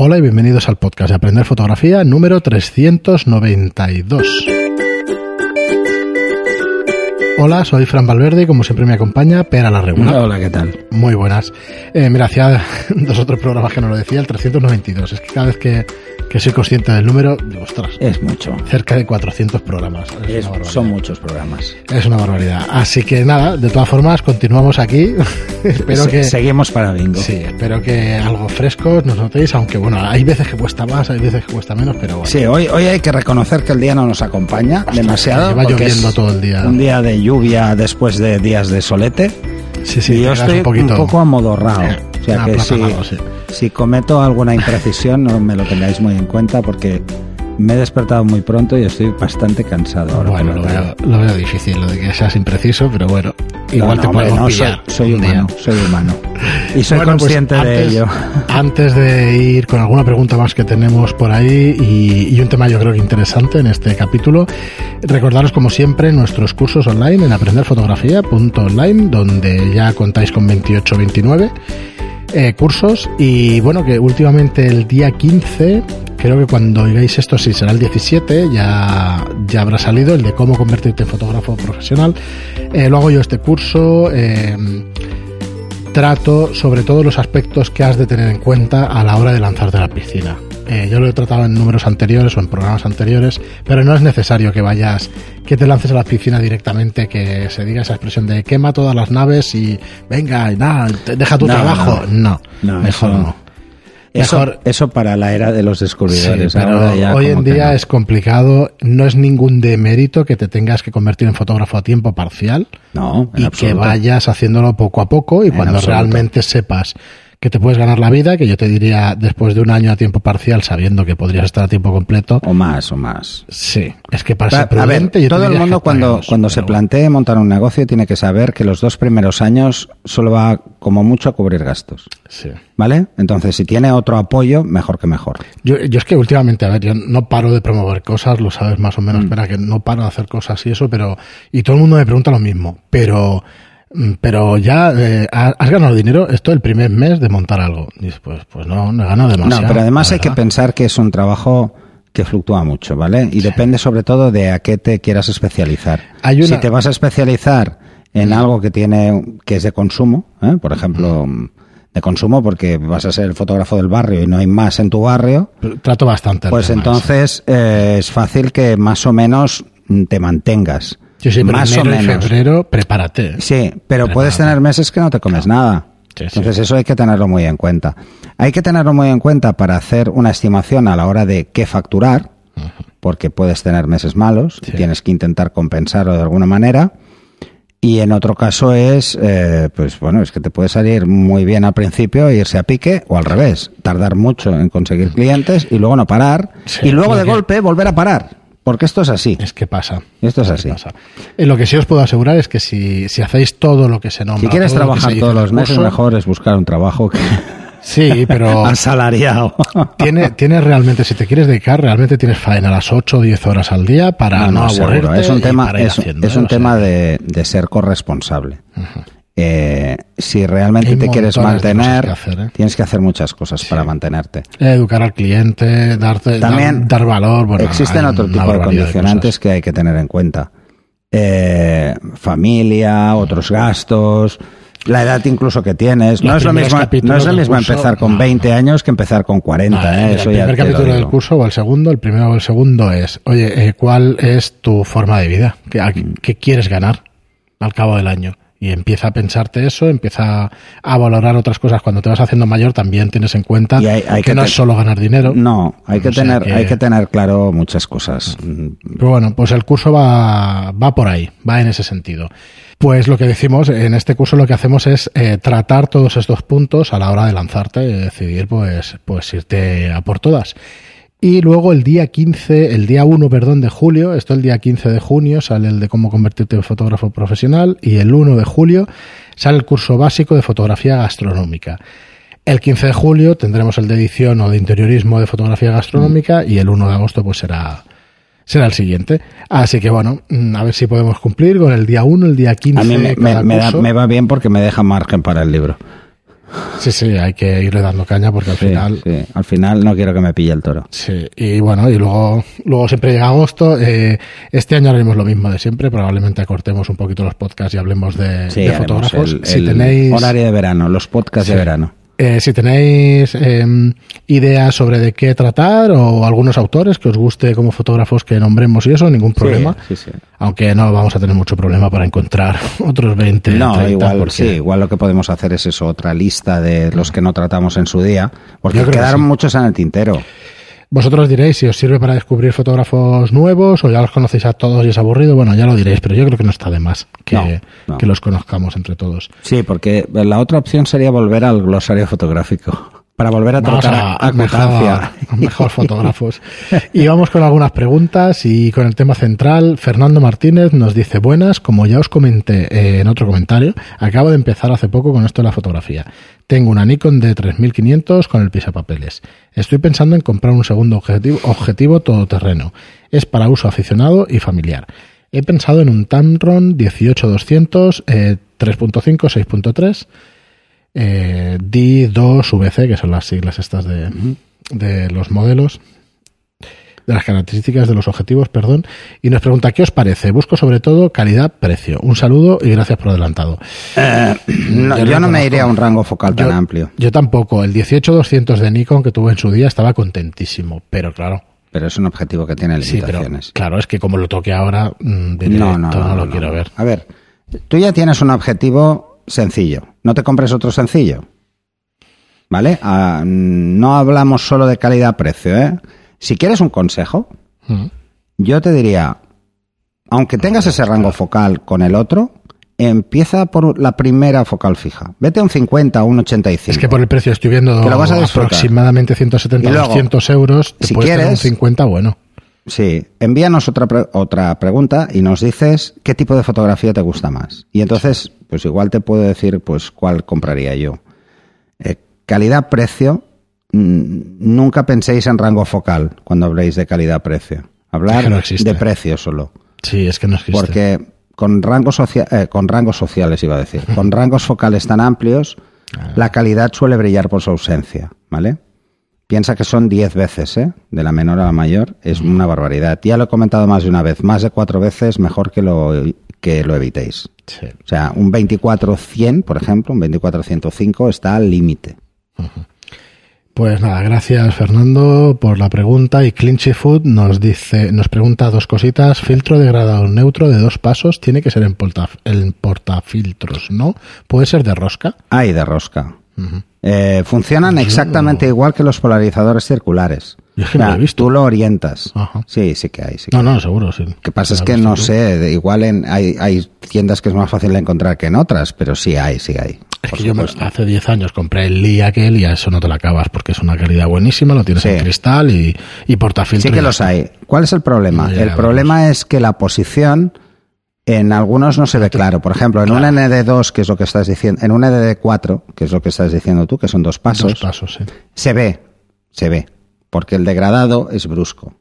Hola y bienvenidos al podcast de Aprender Fotografía número 392. Hola, soy Fran Valverde y como siempre me acompaña Pera la Regular. Hola, ¿qué tal? Muy buenas. Eh, mira, hacía dos otros programas que no lo decía, el 392. Es que cada vez que, que soy consciente del número, digo, ostras, Es mucho. cerca de 400 programas. Es Es- son muchos programas. Es una barbaridad. Así que nada, de todas formas, continuamos aquí. espero Se- que. Seguimos para bingo. Sí, espero que algo fresco nos notéis, aunque bueno, hay veces que cuesta más, hay veces que cuesta menos, pero bueno. Sí, hoy, hoy hay que reconocer que el día no nos acompaña demasiado. lleva lloviendo todo el día. Un día de lluvia después de días de solete. sí, sí, y yo estoy un poquito. poco amodorrado. O sea que si, sí. si cometo alguna imprecisión, no me lo tengáis muy en cuenta porque me he despertado muy pronto y estoy bastante cansado ahora. Bueno, lo veo, lo veo difícil, lo de que seas impreciso, pero bueno, igual No, te no, hombre, podemos no, soy, pillar. soy un día. humano, soy humano. Y soy Bueno, pues consciente de ello. Antes de ir con alguna pregunta más que tenemos por ahí y, y un tema yo creo que interesante en este capítulo, recordaros como siempre nuestros cursos online en aprenderfotografía.online, donde ya contáis con 28 29 eh, cursos y bueno que últimamente el día 15 creo que cuando oigáis esto sí será el 17 ya ya habrá salido el de cómo convertirte en fotógrafo profesional Eh, lo hago yo este curso eh, trato sobre todo los aspectos que has de tener en cuenta a la hora de lanzarte a la piscina. Eh, yo lo he tratado en números anteriores o en programas anteriores, pero no es necesario que vayas, que te lances a la piscina directamente, que se diga esa expresión de quema todas las naves y venga, y nada, deja tu No, trabajo. No, No, mejor no. Eso, Mejor- eso para la era de los descubridores. pero ahora ya hoy en día no. es complicado, no es ningún demérito que te tengas que convertir en fotógrafo a tiempo parcial No, en y que vayas haciéndolo poco a poco y En cuando absoluto. realmente sepas que te puedes ganar la vida, que yo te diría después de un año a tiempo parcial sabiendo que podrías estar a tiempo completo, O más, o más. sí, es que para ser a ver, prudente te todo el mundo cuando, cuando se plantee montar un negocio tiene que saber que los dos primeros años solo va como mucho a cubrir gastos. sí. ¿Vale? Entonces, si tiene otro apoyo, mejor que mejor. Yo, yo es que últimamente, a ver, yo no paro de promover cosas, lo sabes más o menos, Mm. espera, que no paro de hacer cosas y eso, pero, y todo el mundo me pregunta lo mismo, pero, pero ya, eh, ¿has ganado dinero? Esto el primer mes de montar algo. Dices, pues, pues no, no he ganado demasiado. No, pero además hay que pensar que es un trabajo que fluctúa mucho, ¿vale? Y depende sobre todo de a qué te quieras especializar. Hay una- Si te vas a especializar en algo que tiene que es de consumo, ¿eh? por ejemplo, de consumo porque vas a ser el fotógrafo del barrio y no hay más en tu barrio, Trato bastante. pues entonces eh, es fácil que más o menos mm, te mantengas. Sí, sí, más o menos. febrero, prepárate. Sí, pero Prepárate. puedes tener meses que no te comes nada. Sí. Entonces eso hay que tenerlo muy en cuenta. Hay que tenerlo muy en cuenta para hacer una estimación a la hora de qué facturar, porque puedes tener meses malos y tienes que intentar compensarlo de alguna manera. Y en otro caso es, eh, pues bueno, es que te puede salir muy bien al principio e irse a pique o al revés, tardar mucho en conseguir clientes y luego no parar Sí, y luego de que- golpe volver a parar, porque esto es así. Es que pasa. Esto es así. pasa. Eh, lo que sí os puedo asegurar es que si, si hacéis todo lo que se nombra. Si quieres todo trabajar todos los meses, curso, mejor es buscar un trabajo que Sí, pero asalariado. tiene, tienes realmente, si te quieres dedicar, realmente tienes faena a las 8 o 10 horas al día para no, No, no, aburrirte. Es un tema, es, haciendo, es un O sea, tema de, de ser corresponsable. Eh, si realmente Hay te quieres mantener, cosas que hacer, ¿eh? tienes que hacer muchas cosas para mantenerte. Educar al cliente, darte, También dar, dar valor. Bueno, Existen otro tipo de condicionantes que hay que tener en cuenta. Eh, familia, otros gastos, la edad incluso que tienes. No es lo mismo, no es lo mismo curso, empezar con no, 20 años que empezar con 40. cosas. ¿eh? Eso el primer capítulo del curso o el segundo, el primero o el segundo es, oye, eh, ¿cuál es tu forma de vida? ¿Qué, Mm. qué quieres ganar al cabo del año? Y empieza a pensarte eso, empieza a valorar otras cosas. Cuando te vas haciendo mayor también tienes en cuenta Y hay- hay que, que no es solo ganar dinero. No, hay que, O sea tener, que- hay que tener claro muchas cosas. Pero bueno, pues el curso va, va por ahí, va en ese sentido. Pues lo que decimos, en este curso lo que hacemos es eh, tratar todos estos puntos a la hora de lanzarte y decidir pues, pues irte a por todas. Y luego el día 15, el día 1, perdón, de julio, esto el día 15 de junio sale el de cómo convertirte en fotógrafo profesional y el 1 de julio sale el curso básico de fotografía gastronómica. El 15 de julio tendremos el de edición o de interiorismo de fotografía gastronómica y el 1 de agosto pues será será el siguiente. Así que bueno, mm, a ver si podemos cumplir con el día 1, el día 15 A mí me, me- cada me da- curso. me va bien porque me deja margen para el libro. Sí, sí, hay que irle dando caña porque al Sí, final... sí. Al final no quiero que me pille el toro. Sí, y bueno, y luego, luego siempre llega agosto. eh, este año haremos lo mismo de siempre. Probablemente acortemos un poquito los podcasts y hablemos de, Sí, de haremos fotógrafos. el, si el tenéis, horario de verano, los podcasts de verano. Eh, si tenéis eh, ideas sobre de qué tratar o algunos autores que os guste como fotógrafos que nombremos y eso, ningún problema. Sí, sí. Aunque no vamos a tener mucho problema para encontrar otros 20. No, 30, igual, porque- sí, igual lo que podemos hacer es eso, otra lista de los que no tratamos en su día, porque quedaron sí. muchos en el tintero. Vosotros diréis si os sirve para descubrir fotógrafos nuevos o ya los conocéis a todos y es aburrido. Bueno, ya lo diréis, pero yo creo que no está de más que, No, no. que los conozcamos entre todos. Sí, porque la otra opción sería volver al glosario fotográfico. Para volver a Vamos tratar a, a Cutancia. mejor, mejor fotógrafos. Y vamos con algunas preguntas y con el tema central. Fernando Martínez nos dice, buenas, como ya os comenté eh, en otro comentario, acabo de empezar hace poco con esto de la fotografía. Tengo una Nikon de 3500 con el pisapapeles. Estoy pensando en comprar un segundo objetivo, objetivo todoterreno. Es para uso aficionado y familiar. He pensado en un Tamron 18200 eh, 3.5 6.3 eh, D2VC, que son las siglas estas de, de los modelos, de las características de los objetivos, perdón, y nos pregunta, ¿qué os parece? Busco sobre todo calidad-precio. Un saludo y gracias por adelantado. Eh, no, Yo no me iría a un rango focal tan amplio, Yo tampoco. El 18200 de Nikon que tuve en su día estaba contentísimo, pero claro, pero es un objetivo que tiene sí, pero limitaciones. claro, es que como lo toque ahora, mm, de directo, no, lo quiero ver. A ver, tú ya tienes un objetivo sencillo. No te compres otro sencillo. ¿Vale? Ah, no hablamos solo de calidad-precio, ¿eh? Si quieres un consejo, yo te diría, aunque tengas ese rango focal con el otro, empieza por la primera focal fija. Vete a un 50 o un 85. Es que por el precio estoy viendo Que lo vas a disfrutar. aproximadamente 170 Y luego, 200 euros. Te si puedes tener un quieres- 50 bueno. Sí, envíanos otra, pre- otra pregunta y nos dices qué tipo de fotografía te gusta más. Y entonces, pues igual te puedo decir pues cuál compraría yo. Eh, calidad-precio, mm, nunca penséis en rango focal cuando habléis de calidad-precio. Hablar Es que no existe. de precio solo. Sí, es que no existe. Porque con rangos, socia- eh, con rangos sociales, iba a decir, con rangos focales tan amplios, la calidad suele brillar por su ausencia, ¿vale? Piensa que son 10 veces, ¿eh? De la menor a la mayor, es una barbaridad. Ya lo he comentado más de una vez, más de cuatro veces mejor que lo, que lo evitéis. Sí. O sea, un 24-100, por ejemplo, un 24-105 está al límite. Pues nada, gracias Fernando por la pregunta y Clinchy Food nos dice, nos pregunta dos cositas. Filtro degradado neutro de dos pasos tiene que ser en, porta, en portafiltros, ¿no? Puede ser de rosca. Hay de rosca. Eh, funcionan Yo- exactamente igual que los polarizadores circulares. Yo es que no lo he visto. Tú lo orientas. Ajá. Sí, sí que hay. Sí que No, no, seguro, sí. Lo que pasa es ¿Lo que no tú? sé, igual en, hay, hay tiendas que es más fácil de encontrar que en otras, pero sí hay, sí hay. Es que yo hace 10 años compré el Lee aquel y a eso no te la acabas porque es una calidad buenísima, lo tienes Sí. en cristal y, y portafiltro. Sí que los hay. ¿Cuál es el problema? No el problema es que la posición en algunos no se ve claro. Por ejemplo, en un ND2, que es lo que estás diciendo, en un ND4, que es lo que estás diciendo tú, que son dos pasos, Dos pasos, sí. se ve, se ve, porque el degradado es brusco.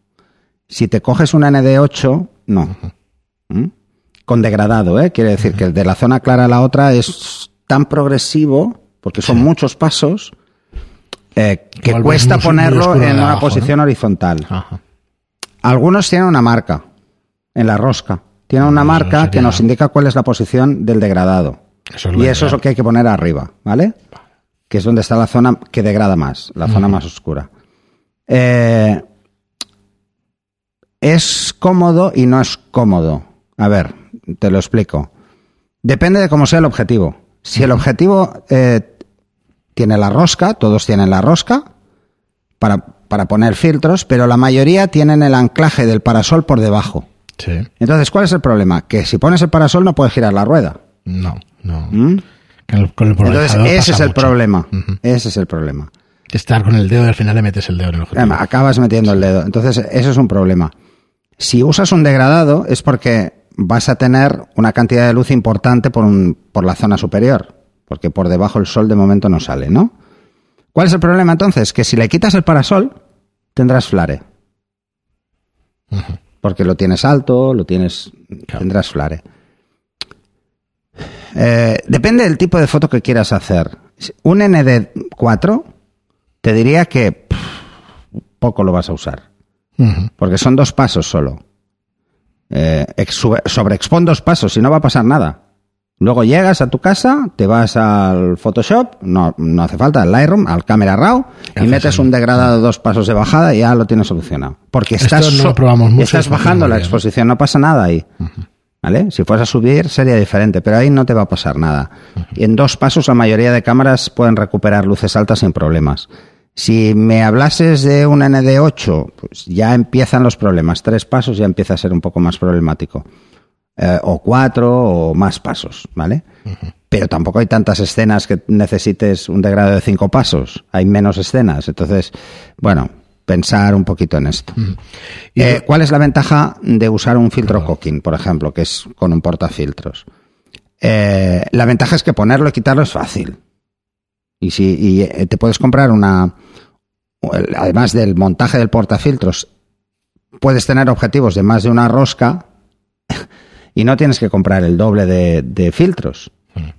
Si te coges un ND8, no. ¿Mm? Con degradado, ¿eh? Quiere decir que el de la zona clara a la otra es tan progresivo, porque son muchos pasos, eh, que Igual cuesta ponerlo en una abajo, posición horizontal. Ajá. Algunos tienen una marca en la rosca. Tienen una marca que nos indica cuál es la posición del degradado. Eso es lo y eso es lo que hay que poner arriba, ¿vale? Que es donde está la zona que degrada más, la zona más oscura. Eh, es cómodo y no es cómodo. A ver, te lo explico. Depende de cómo sea el objetivo. Si el objetivo eh, tiene la rosca, todos tienen la rosca para, para poner filtros, pero la mayoría tienen el anclaje del parasol por debajo. Sí. Entonces, ¿cuál es el problema? Que si pones el parasol no puedes girar la rueda. No, no. ¿Mm? El, con el Entonces, ese es el mucho. problema. Ese es el problema. Estar con el dedo y al final le metes el dedo en el objetivo. Además, Acabas metiendo el dedo. Entonces, eso es un problema. Si usas un degradado es porque vas a tener una cantidad de luz importante por, un- por la zona superior, porque por debajo el sol de momento no sale, ¿no? ¿Cuál es el problema entonces? Que si le quitas el parasol, tendrás flare. Porque lo tienes alto, lo tienes. Claro. tendrás flare. Eh, depende del tipo de foto que quieras hacer. Un ND4 te diría que pff, poco lo vas a usar. Porque son dos pasos solo. Eh, sube- sobreexpon dos pasos y no va a pasar nada. Luego llegas a tu casa, te vas al Photoshop, no, no hace falta, al Lightroom, al Camera Raw, y metes un degradado dos pasos de bajada y ya lo tienes solucionado. Porque Esto estás, no lo probamos mucho, estás bajando la exposición, no pasa nada ahí. ¿Vale? Si fueras a subir sería diferente, pero ahí no te va a pasar nada. Y en dos pasos la mayoría de cámaras pueden recuperar luces altas sin problemas. Si me hablases de un ND8, pues ya empiezan los problemas. Tres pasos ya empieza a ser un poco más problemático. Eh, o cuatro o más pasos, ¿vale? Pero tampoco hay tantas escenas que necesites un degrado de cinco pasos. Hay menos escenas. Entonces, bueno, pensar un poquito en esto. Y Eh, ¿Cuál es la ventaja de usar un filtro cooking, por ejemplo, que es con un portafiltros? Eh, la ventaja es que ponerlo y quitarlo es fácil. Y si y, te puedes comprar una, además del montaje del portafiltros, puedes tener objetivos de más de una rosca y no tienes que comprar el doble de, de filtros,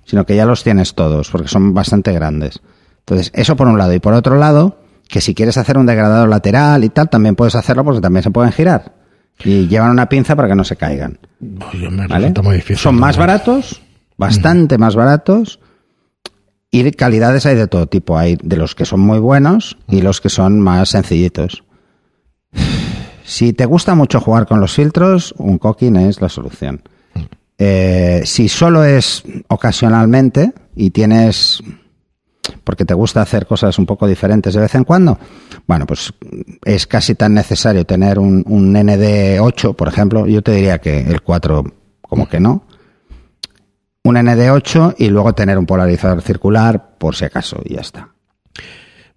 sino que ya los tienes todos, porque son bastante grandes. Entonces, eso por un lado. Y por otro lado, que si quieres hacer un degradado lateral y tal, también puedes hacerlo porque también se pueden girar. Y llevan una pinza para que no se caigan. Oye, me ¿vale? resulta muy difícil. Son más baratos, bastante más baratos. Y de calidades hay de todo tipo. Hay de los que son muy buenos y los que son más sencillitos. Si te gusta mucho jugar con los filtros, un cooking es la solución. Eh, si solo es ocasionalmente y tienes porque te gusta hacer cosas un poco diferentes de vez en cuando, bueno, pues es casi tan necesario tener un, un ND8, por ejemplo, yo te diría que el 4 como que no, un ND8 y luego tener un polarizador circular por si acaso y ya está.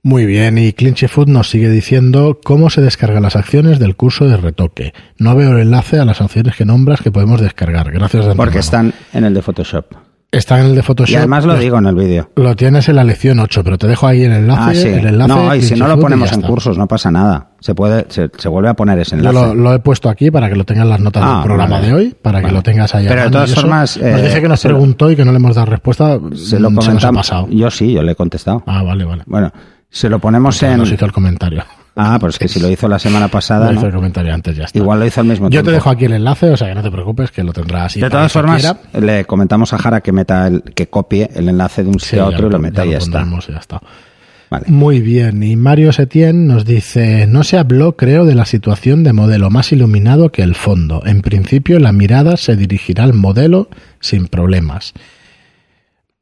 Muy bien, y Clinchy Food nos sigue diciendo cómo se descargan las acciones del curso de retoque. No veo el enlace a las acciones que nombras que podemos descargar. Gracias de Porque están en el de Photoshop. Está en el de Photoshop. Y además lo digo en el vídeo. Lo tienes en la lección 8, pero te dejo ahí el enlace. Ah, sí. el enlace No, y si no lo ponemos en cursos, no pasa nada. Se puede, se, se vuelve a poner ese Yo enlace. lo, lo he puesto aquí para que lo tengas en las notas Ah, del programa vale. de hoy, para que lo tengas ahí. a Pero de todas formas, Nos eh, dice que nos se preguntó y que no le hemos dado respuesta. se lo mm, nos ha comentamos. pasado. Yo sí, yo le he contestado. Ah, vale, vale. Bueno, se lo ponemos Porque en. Nos hizo el comentario. Ah, pero es que si lo hizo la semana pasada, Lo hizo ¿no? el comentario antes, ya está. igual lo hizo al mismo Yo tiempo. te dejo aquí el enlace, o sea que no te preocupes, que lo tendrás. De todas formas, le comentamos a Jara que meta el, que copie el enlace de un sí, sitio a ya otro y lo meta y ya está. ya está. Vale. Muy bien, y Mario Setién nos dice, no se habló, creo, de la situación de modelo más iluminado que el fondo. En principio, la mirada se dirigirá al modelo sin problemas.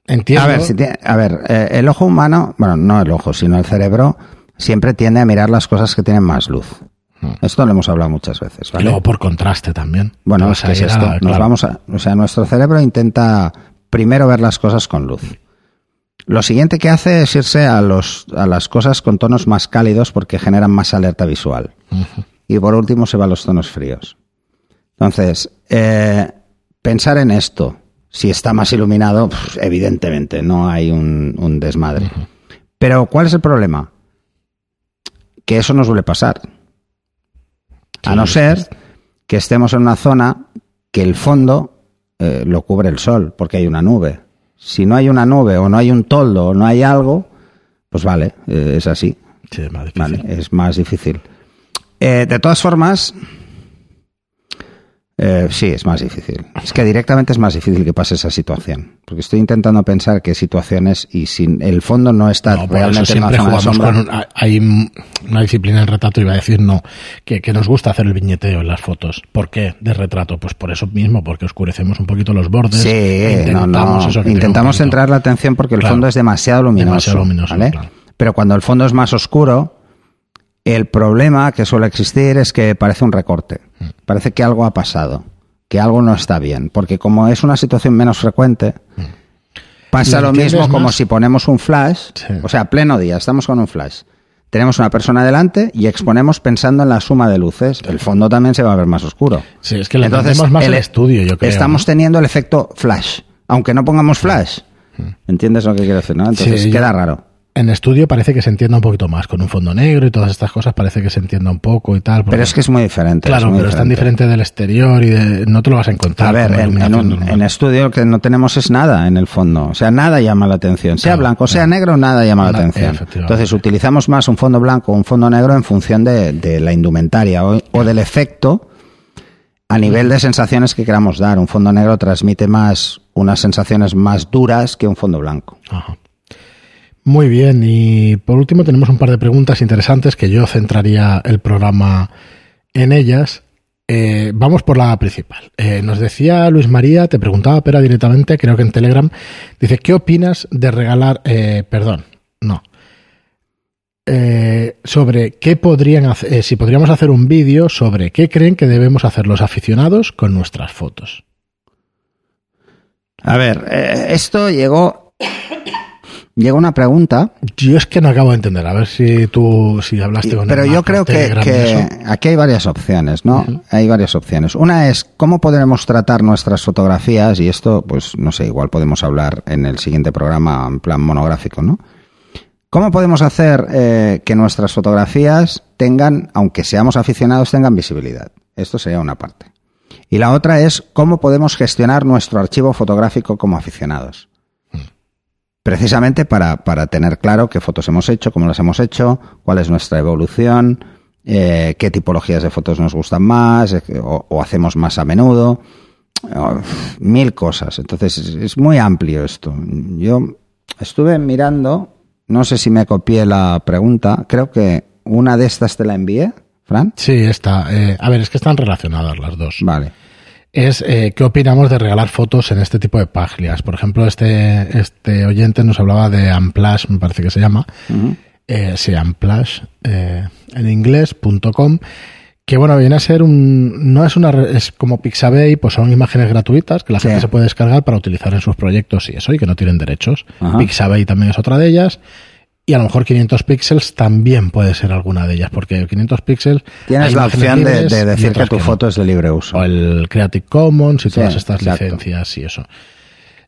Entiendo. A ver, si tiene- a ver, eh, el ojo humano, bueno, no el ojo, sino el cerebro, siempre tiende a mirar las cosas que tienen más luz. Esto lo hemos hablado muchas veces, y luego por contraste también. Bueno, es que es esto. Nos vamos a, o sea, nuestro cerebro intenta primero ver las cosas con luz. Lo siguiente que hace es irse a los a las cosas con tonos más cálidos porque generan más alerta visual. Y por último se va a los tonos fríos. Entonces, eh, pensar en esto, si está más iluminado, evidentemente no hay un, un desmadre. Pero ¿cuál es el problema? Que eso no suele pasar. A no ser que estemos en una zona que el fondo eh, lo cubre el sol, porque hay una nube. Si no hay una nube o no hay un toldo o no hay algo, pues vale, eh, es así. Sí, es más difícil. Vale, es más difícil. Eh, de todas formas, eh, sí, es más difícil. Es que directamente es más difícil que pase esa situación. Porque estoy intentando pensar qué situaciones y sin el fondo no está No, realmente eso en siempre zona jugamos con un- hay una disciplina en retrato iba a decir no que, que nos gusta hacer el viñeteo en las fotos ¿por qué? de retrato pues por eso mismo porque oscurecemos un poquito los bordes Sí, no, no. tenga Intentamos centrar la atención porque el Claro. fondo es demasiado luminoso. Demasiado luminoso, ¿vale? claro. Pero cuando el fondo es más oscuro, el problema que suele existir es que parece un recorte. Parece que algo ha pasado, que algo no está bien. Porque como es una situación menos frecuente, pasa ¿Lo mismo como más? si ponemos un flash. Sí. O sea, pleno día, estamos con un flash. Tenemos una persona delante y exponemos pensando en la suma de luces. El fondo también se va a ver más oscuro. sí es que le entendemos más el estudio yo creo Estamos ¿no? teniendo el efecto flash, aunque no pongamos flash. ¿Entiendes lo que quiero decir? ¿no? Entonces Sí, queda raro. En estudio parece que se entienda un poquito más, con un fondo negro y todas estas cosas parece que se entienda un poco y tal. Pero es que es muy diferente. claro, es muy pero es tan diferente del exterior y de, no te lo vas a encontrar. A ver, en, en iluminación un- normal. en estudio lo que no tenemos es nada en el fondo. O sea, nada llama la atención. Sea Claro, blanco, sea claro. negro, nada llama la atención. Entonces utilizamos más un fondo blanco o un fondo negro en función de, de la indumentaria o, o del efecto a nivel de sensaciones que queramos dar. Un fondo negro transmite más unas sensaciones más duras que un fondo blanco. Ajá. Muy bien, y por último tenemos un par de preguntas interesantes que yo centraría el programa en ellas. Eh, vamos por la principal. Eh, nos decía Luis María, te preguntaba Pera directamente, creo que en Telegram, dice, ¿qué opinas de regalar, eh, perdón, no, Eh, sobre qué podrían hacer, si podríamos hacer un vídeo sobre qué creen que debemos hacer los aficionados con nuestras fotos? A ver, esto llegó... Llegó una pregunta Yo es que no acabo de entender, a ver si tú, si hablaste con Pero yo creo que, aquí hay varias opciones, ¿no? Hay varias opciones. Una es cómo podremos tratar nuestras fotografías y esto, pues no sé, igual podemos hablar en el siguiente programa en plan monográfico, ¿no? ¿Cómo podemos hacer eh, que nuestras fotografías tengan, aunque seamos aficionados, tengan visibilidad? Esto sería una parte. Y la otra es cómo podemos gestionar nuestro archivo fotográfico como aficionados. Precisamente para, para tener claro qué fotos hemos hecho, cómo las hemos hecho, cuál es nuestra evolución, eh, qué tipologías de fotos nos gustan más eh, o, o hacemos más a menudo. Mil cosas. Entonces es, muy amplio esto. Yo estuve mirando, no sé si me copié la pregunta, creo que una de estas te la envié, Fran. Sí, está. eh, a ver, es que están relacionadas las dos. Vale. Es eh, qué opinamos de regalar fotos en este tipo de páginas. Por ejemplo, este, este oyente nos hablaba de Amplash, me parece que se llama. Ujú. Eh, sí, Amplash, eh, en inglés.com. Que bueno, viene a ser un. No es una. Es como Pixabay, pues son imágenes gratuitas que la Sí. gente se puede descargar para utilizar en sus proyectos y eso, y que no tienen derechos. Pixabay también es otra de ellas. Y a lo mejor 500 píxeles también puede ser alguna de ellas, porque 500 píxeles. Tienes la opción de, decir que tu foto es de libre uso. O el Creative Commons y Sí, todas estas exacto. licencias y eso.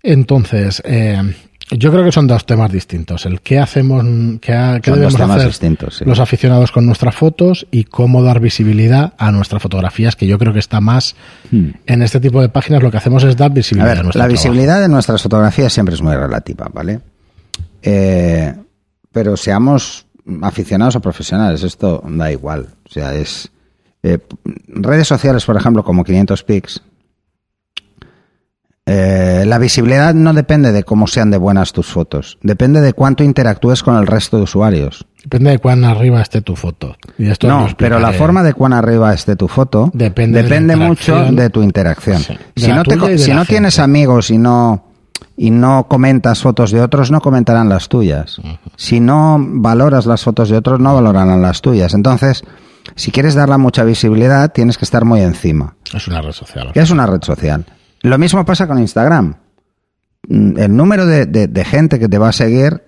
Entonces, eh, yo creo que son dos temas distintos. El qué hacemos, qué, ha- debemos hacer sí. los aficionados con nuestras fotos y cómo dar visibilidad a nuestras fotografías, que yo creo que está más en este tipo de páginas. Lo que hacemos es dar Hmm. A visibilidad a, ver, nuestro la trabajo. visibilidad de nuestras fotografías siempre es muy relativa, ¿vale? Eh, pero seamos aficionados o profesionales, esto da igual. O sea, es. eh, redes sociales, por ejemplo, como 500 pics. eh, la visibilidad no depende de cómo sean de buenas tus fotos, depende de cuánto interactúes con el resto de usuarios. Depende de cuán arriba esté tu foto. Y esto lo No, pero la forma de cuán arriba esté tu foto Depende de la mucho de tu interacción. Sí, de Si no, te si no tienes amigos y no y no comentas fotos de otros, no comentarán las tuyas. Si no valoras las fotos de otros, no valorarán las tuyas. Entonces, si quieres darle mucha visibilidad, tienes que estar muy encima. Es una red social. es una red social. Lo mismo pasa con Instagram. Mm, El número de, de- de gente que te va a seguir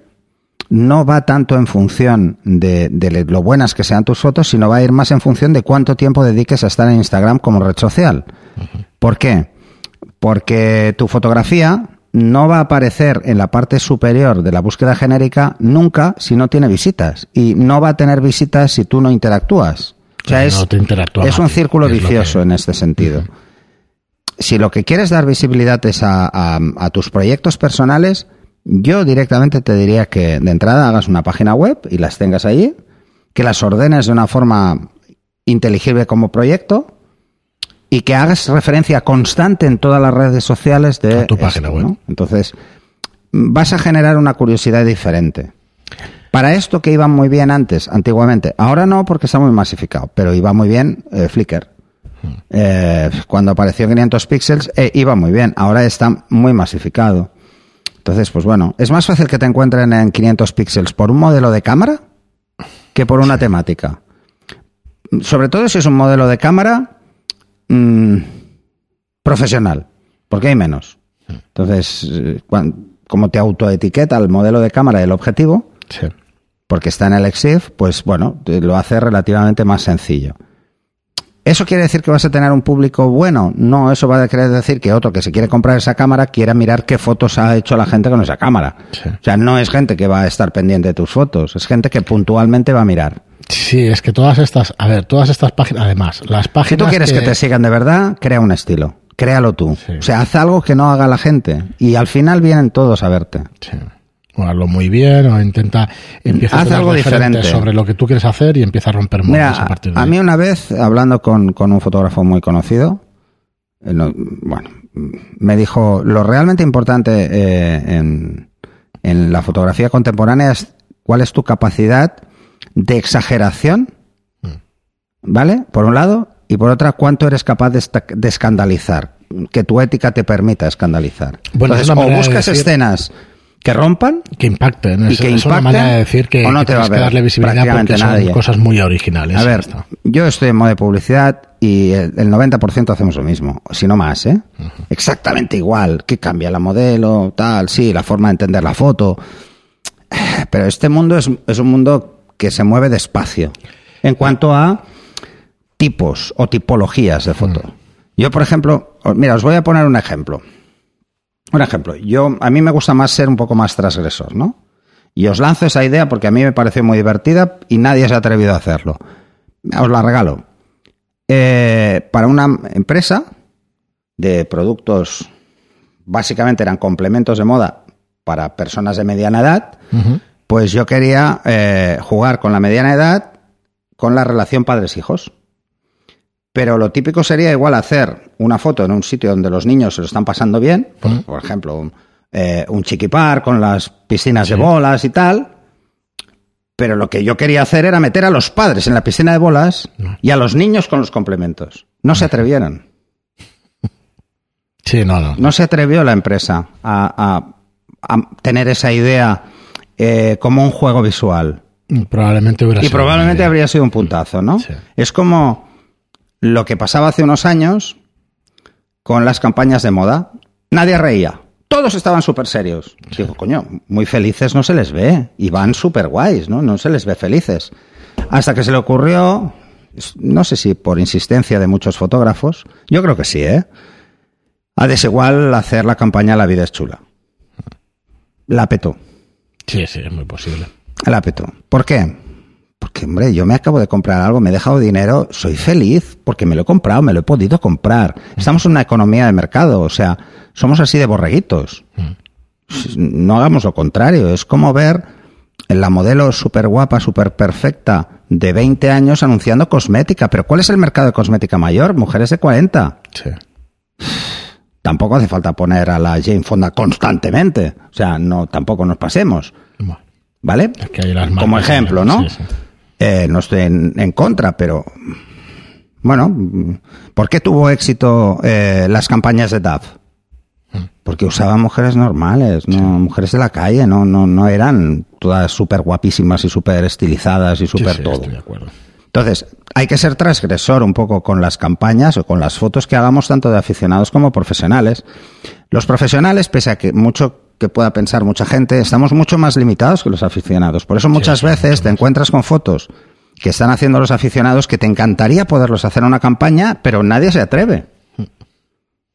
no va tanto en función de, de lo buenas que sean tus fotos, sino va a ir más en función de cuánto tiempo dediques a estar en Instagram como red social. ¿Por qué? Porque tu fotografía no va a aparecer en la parte superior de la búsqueda genérica nunca si no tiene visitas. Y no va a tener visitas si tú no interactúas. O sea, Si es, no un círculo es vicioso que- en este sentido. Si lo que quieres dar visibilidad es a, a- a tus proyectos personales, yo directamente te diría que de entrada hagas una página web y las tengas allí, que las ordenes de una forma inteligible como proyecto y que hagas referencia constante en todas las redes sociales de A tu página web. ¿no? Entonces, vas a generar una curiosidad diferente. Para esto que iba muy bien antes, antiguamente, ahora no porque está muy masificado, pero iba muy bien eh, Flickr. Eh, cuando apareció 500 píxeles, eh, iba muy bien. Ahora está muy masificado. Entonces, pues bueno, es más fácil que te encuentren en 500 píxeles por un modelo de cámara que por una temática. Sobre todo si es un modelo de cámara mm, profesional, porque hay menos. Entonces, eh, cuan- como te autoetiqueta el modelo de cámara y el objetivo, Sí. porque está en el EXIF, pues bueno, lo hace relativamente más sencillo. ¿Eso quiere decir que vas a tener un público bueno? No, eso va a querer decir que otro que se quiere comprar esa cámara quiera mirar qué fotos ha hecho la gente con esa cámara. Sí. O sea, no es gente que va a estar pendiente de tus fotos, es gente que puntualmente va a mirar. Sí, es que todas estas, a ver, todas estas páginas, además, las Si páginas tú quieres que... te sigan de verdad, crea un estilo. Créalo tú. Sí. O sea, haz algo que no haga la gente. Y al final vienen todos a verte. Sí. O hazlo muy bien, o intenta, empieza a Haz tener algo diferente. sobre lo que tú quieres hacer y empieza a romper moldes Mira, a partir de a ahí. mí una vez, hablando con, con un fotógrafo muy conocido, eh, no, bueno, me dijo, lo realmente importante eh, en, en la fotografía contemporánea es cuál es tu capacidad de exageración, ¿vale? Por un lado, y por otra, cuánto eres capaz de, escandalizar, que tu ética te permita escandalizar. Bueno, Entonces, una o de buscas decir- escenas que rompan, que impacten. Y que es una impacten, manera de decir que, o no que te va tienes a que ver darle visibilidad porque son nadie. cosas muy originales. A ver, yo estoy en modo de publicidad y el, el 90% hacemos lo mismo, si no más, ¿eh? Exactamente igual. ¿Qué cambia la modelo? Tal, sí, la forma de entender la foto. Pero este mundo es, es un mundo que se mueve despacio en cuanto a tipos o tipologías de foto. Yo, por ejemplo, mira, os voy a poner un ejemplo. Un ejemplo, yo a mí me gusta más ser un poco más transgresor, ¿no? Y os lanzo esa idea porque a mí me pareció muy divertida y nadie se ha atrevido a hacerlo. Os la regalo. Eh, para una empresa de productos, básicamente eran complementos de moda para personas de mediana edad. Pues yo quería eh, jugar con la mediana edad con la relación padres-hijos. Pero lo típico sería igual hacer una foto en un sitio donde los niños se lo están pasando bien, por, ejemplo, un, eh, un chiquipar con las piscinas de bolas y tal. Pero lo que yo quería hacer era meter a los padres en la piscina de bolas y a los niños con los complementos. No se atrevieron. Sí, no, no. No se atrevió la empresa a, a- a tener esa idea eh, como un juego visual. Probablemente hubiera Y sido probablemente habría sido un puntazo, ¿no? Sí. Es como lo que pasaba hace unos años con las campañas de moda. Nadie reía. Todos estaban súper serios. Digo, coño, muy felices no se les ve. Y van súper guays, ¿no? No se les ve felices. Hasta que se le ocurrió, no sé si por insistencia de muchos fotógrafos, yo creo que sí, ¿eh? A desigual hacer la campaña La vida es chula. La petó. Sí, sí, es muy posible. La petó. ¿Por qué? Porque, hombre, yo me acabo de comprar algo, me he dejado dinero, soy feliz porque me lo he comprado, me lo he podido comprar. Estamos en una economía de mercado, o sea, somos así de borreguitos. No hagamos lo contrario, es como ver la modelo súper guapa, súper perfecta de 20 años anunciando cosmética. Pero ¿cuál es el mercado de cosmética mayor? Mujeres de 40. Sí. Tampoco hace falta poner a la Jane Fonda constantemente. O sea, no, tampoco nos pasemos. ¿Vale? es que hay las Como ejemplo, ¿no? sí, sí. Eh, no estoy en, en contra, pero bueno, ¿por qué tuvo éxito eh, las campañas de DAF? Porque usaban mujeres normales, no mujeres de la calle, no, no, no eran todas súper guapísimas y súper estilizadas y súper sí, todo. estoy de acuerdo. Entonces, hay que ser transgresor un poco con las campañas o con las fotos que hagamos tanto de aficionados como profesionales. Los profesionales, pese a que mucho que pueda pensar mucha gente, estamos mucho más limitados que los aficionados. Por eso muchas sí, veces te encuentras con fotos que están haciendo los aficionados que te encantaría poderlos hacer una campaña, pero nadie se atreve.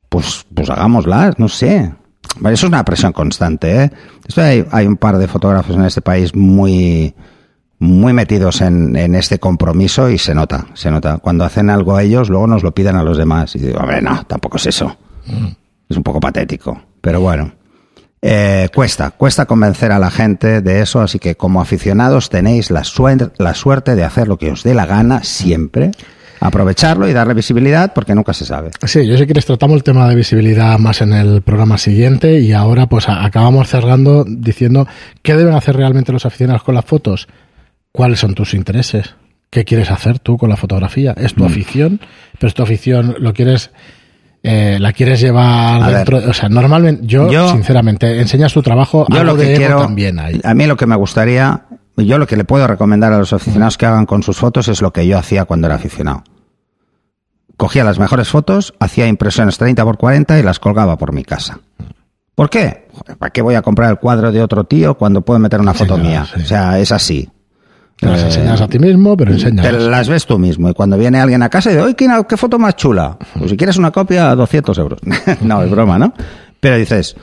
Pues, pues hagámoslas, no sé. Eso es una presión constante. ¿eh? Esto hay, hay un par de fotógrafos en este país muy, muy metidos en, en este compromiso y se nota, se nota. Cuando hacen algo a ellos, luego nos lo piden a los demás. Y digo, hombre, no, tampoco es eso. Es un poco patético. Pero bueno, eh, cuesta, cuesta convencer a la gente de eso. Así que como aficionados tenéis la, suer- la suerte de hacer lo que os dé la gana siempre. Aprovecharlo y darle visibilidad porque nunca se sabe. Sí, yo si quieres tratamos el tema de visibilidad más en el programa siguiente y ahora pues acabamos cerrando diciendo qué deben hacer realmente los aficionados con las fotos, cuáles son tus intereses, qué quieres hacer tú con la fotografía, es Mm. tu afición, pero es tu afición, lo quieres, eh, la quieres llevar A dentro, o sea, normalmente yo, Yo- sinceramente, enseñas tu trabajo, Yo algo lo que de quiero, también hay. a mí lo que me gustaría, yo lo que le puedo recomendar a los aficionados que hagan con sus fotos es lo que yo hacía cuando era aficionado. Cogía las mejores fotos, hacía impresiones 30 por 40 y las colgaba por mi casa. ¿Por qué? Joder, ¿Para qué voy a comprar el cuadro de otro tío cuando puedo meter una foto mía? sí. O sea, es así. Te las Eh, enseñas a ti mismo, pero enseñas. Te las ves tú mismo. Y cuando viene alguien a casa y dice, ¡ay, qué, qué foto más chula! Pues si quieres una copia, 200 euros. no, es broma, ¿no? Pero dices...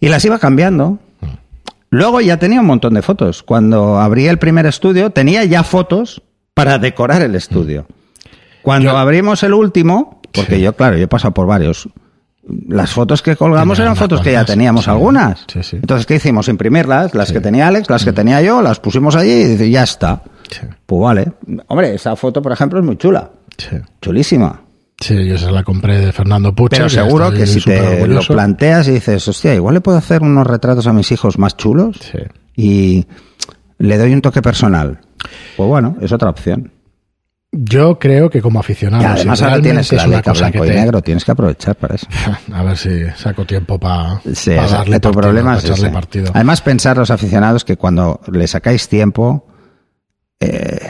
Y las iba cambiando. Luego ya tenía un montón de fotos. Cuando abrí el primer estudio, tenía ya fotos para decorar el estudio. Cuando Yo- abrimos el último, porque Sí. yo, claro, yo he pasado por varios. Las fotos que colgamos eran fotos que ya teníamos Sí. algunas. Sí, sí. Entonces, ¿qué hicimos? Imprimirlas, las que tenía Alex, las que tenía yo, las pusimos allí y ya está. Pues vale. Hombre, esa foto, por ejemplo, es muy chula. Chulísima. Sí, yo se la compré de Fernando Pucher. Pero seguro que si te lo planteas y dices, hostia, igual le puedo hacer unos retratos a mis hijos más chulos y le doy un toque personal. Pues bueno, es otra opción. Yo creo que como aficionado, y además si ahora tienes es la letra blanco y te- negro, tienes que aprovechar para eso. A ver si saco tiempo para Sí, darle tu partido, problema pa' ese. partido. Además, pensar los aficionados que cuando le sacáis tiempo, eh,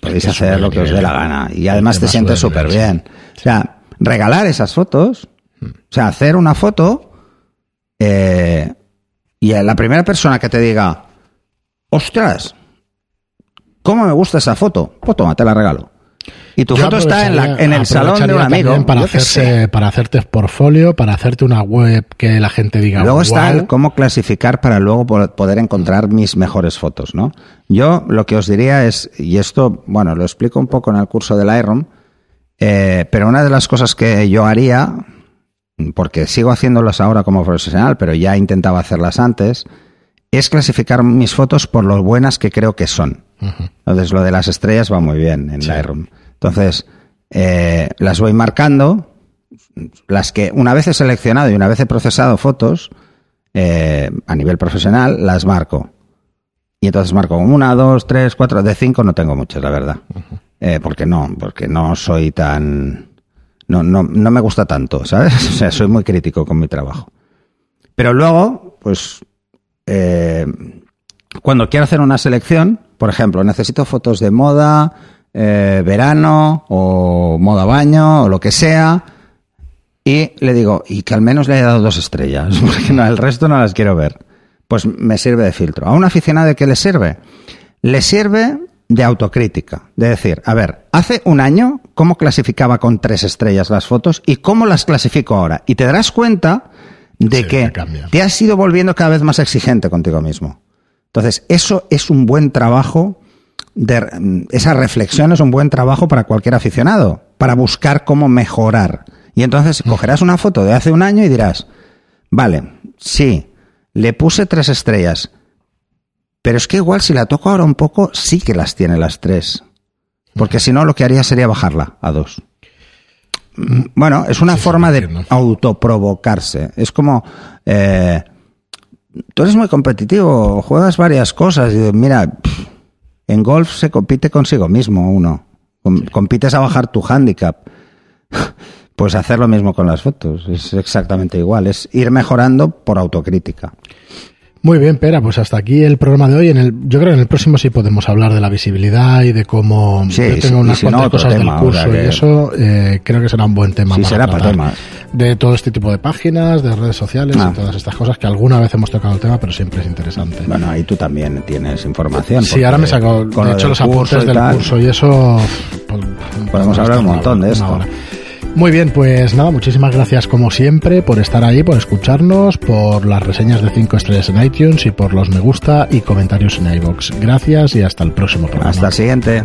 podéis hacer lo que os dé la gana. Y además te sientes súper bien. O sea, regalar esas fotos, o sea, hacer una foto eh, y la primera persona que te diga, ostras, ¿cómo me gusta esa foto? Pues toma, te la regalo. Y tu Yo foto está en, la- en el salón de un amigo. Para, hacerse, para hacerte portfolio, para hacerte una web que la gente diga. Luego está el cómo clasificar para luego po- poder encontrar mis mejores fotos, ¿no? Yo lo que os diría es, y esto, bueno, lo explico un poco en el curso del Lightroom, eh, pero una de las cosas que yo haría, porque sigo haciéndolas ahora como profesional, pero ya intentaba hacerlas antes, es clasificar mis fotos por lo buenas que creo que son. Entonces, lo de las estrellas va muy bien en Sí. Lightroom. Entonces, eh, las voy marcando, las que una vez he seleccionado y una vez he procesado fotos eh, a nivel profesional, las marco. Y entonces marco una, dos, tres, cuatro, de cinco no tengo muchas, la verdad. Eh, porque no, porque no soy tan... No, no, no me gusta tanto, ¿sabes? O sea, soy muy crítico con mi trabajo. Pero luego, pues, eh, cuando quiero hacer una selección, por ejemplo, necesito fotos de moda, eh, verano o moda baño o lo que sea, y le digo, y que al menos le haya dado dos estrellas, porque no, el resto no las quiero ver. Pues me sirve de filtro. A un aficionado, ¿de qué le sirve? Le sirve de autocrítica. De decir, a ver, hace un año, ¿cómo clasificaba con tres estrellas las fotos y cómo las clasifico ahora? Y te darás cuenta de Sí, que te has ido volviendo cada vez más exigente contigo mismo. Entonces, eso es un buen trabajo, de, esa reflexión es un buen trabajo para cualquier aficionado, para buscar cómo mejorar. Y entonces cogerás una foto de hace un año y dirás, vale, sí, le puse tres estrellas, pero es que igual si la toco ahora un poco, sí que las tiene las tres. Porque si no, lo que haría sería bajarla a dos. Mm, Bueno, es una Sí, sí, forma de autoprovocarse. Es como, eh, tú eres muy competitivo, juegas varias cosas y mira, pff, en golf se compite consigo mismo uno. Com- Compites a bajar tu handicap. Pues hacer lo mismo con las fotos. Es exactamente igual. Es ir mejorando por autocrítica. Muy bien, Pera, pues hasta aquí el programa de hoy. En el, yo creo que en el próximo sí podemos hablar de la visibilidad y de cómo Sí, yo tengo unas si no, cuantas otro cosas tema, del curso o sea que- y eso eh, creo que será un buen tema Sí, para será para temas. de todo este tipo de páginas, de redes sociales Ah. y todas estas cosas que alguna vez hemos tocado el tema, pero siempre es interesante. Bueno, ahí tú también tienes información. Sí, ahora me saco, de hecho, los apuntes del curso y eso. pues, Podemos hablar un montón de esto. Muy bien, pues nada, muchísimas gracias como siempre por estar ahí, por escucharnos, por las reseñas de 5 estrellas en iTunes y por los me gusta y comentarios en iVoox. Gracias y hasta el próximo programa. Hasta el siguiente.